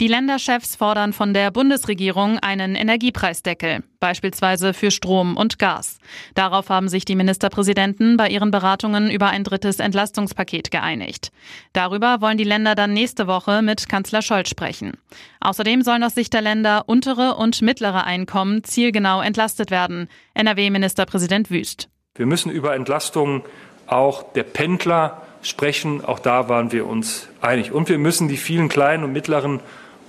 Die Länderchefs fordern von der Bundesregierung einen Energiepreisdeckel, beispielsweise für Strom und Gas. Darauf haben sich die Ministerpräsidenten bei ihren Beratungen über ein drittes Entlastungspaket geeinigt. Darüber wollen die Länder dann nächste Woche mit Kanzler Scholz sprechen. Außerdem sollen aus Sicht der Länder untere und mittlere Einkommen zielgenau entlastet werden. NRW-Ministerpräsident Wüst. Wir müssen über Entlastungen auch der Pendler sprechen. Auch da waren wir uns einig. Und wir müssen die vielen kleinen und mittleren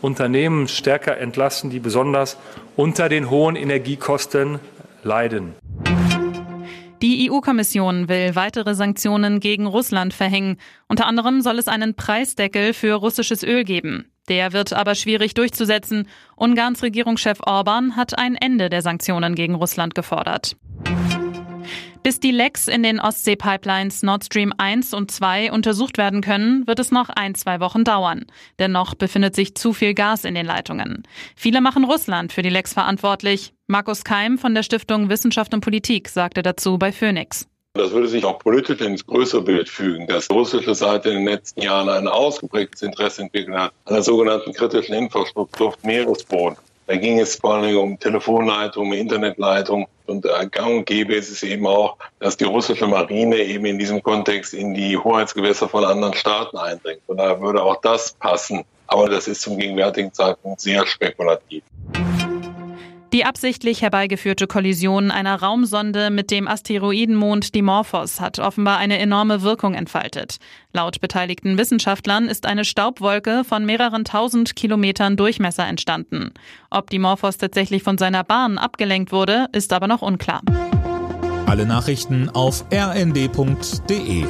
Unternehmen stärker entlasten, die besonders unter den hohen Energiekosten leiden. Die EU-Kommission will weitere Sanktionen gegen Russland verhängen. Unter anderem soll es einen Preisdeckel für russisches Öl geben. Der wird aber schwierig durchzusetzen. Ungarns Regierungschef Orban hat ein Ende der Sanktionen gegen Russland gefordert. Bis die Lecks in den Ostsee-Pipelines Nord Stream 1 und 2 untersucht werden können, wird es noch ein, zwei Wochen dauern. Dennoch befindet sich zu viel Gas in den Leitungen. Viele machen Russland für die Lecks verantwortlich. Markus Keim von der Stiftung Wissenschaft und Politik sagte dazu bei Phoenix. Das würde sich auch politisch ins größere Bild fügen, dass die russische Seite in den letzten Jahren ein ausgeprägtes Interesse entwickelt hat an der sogenannten kritischen Infrastruktur Meeresboden. Da ging es vor allem um Telefonleitungen, Internetleitungen. Und äh, gang und gäbe ist es eben auch, dass die russische Marine eben in diesem Kontext in die Hoheitsgewässer von anderen Staaten eindringt. Von daher würde auch das passen. Aber das ist zum gegenwärtigen Zeitpunkt sehr spekulativ. Die absichtlich herbeigeführte Kollision einer Raumsonde mit dem Asteroidenmond Dimorphos hat offenbar eine enorme Wirkung entfaltet. Laut beteiligten Wissenschaftlern ist eine Staubwolke von mehreren tausend Kilometern Durchmesser entstanden. Ob Dimorphos tatsächlich von seiner Bahn abgelenkt wurde, ist aber noch unklar. Alle Nachrichten auf rnd.de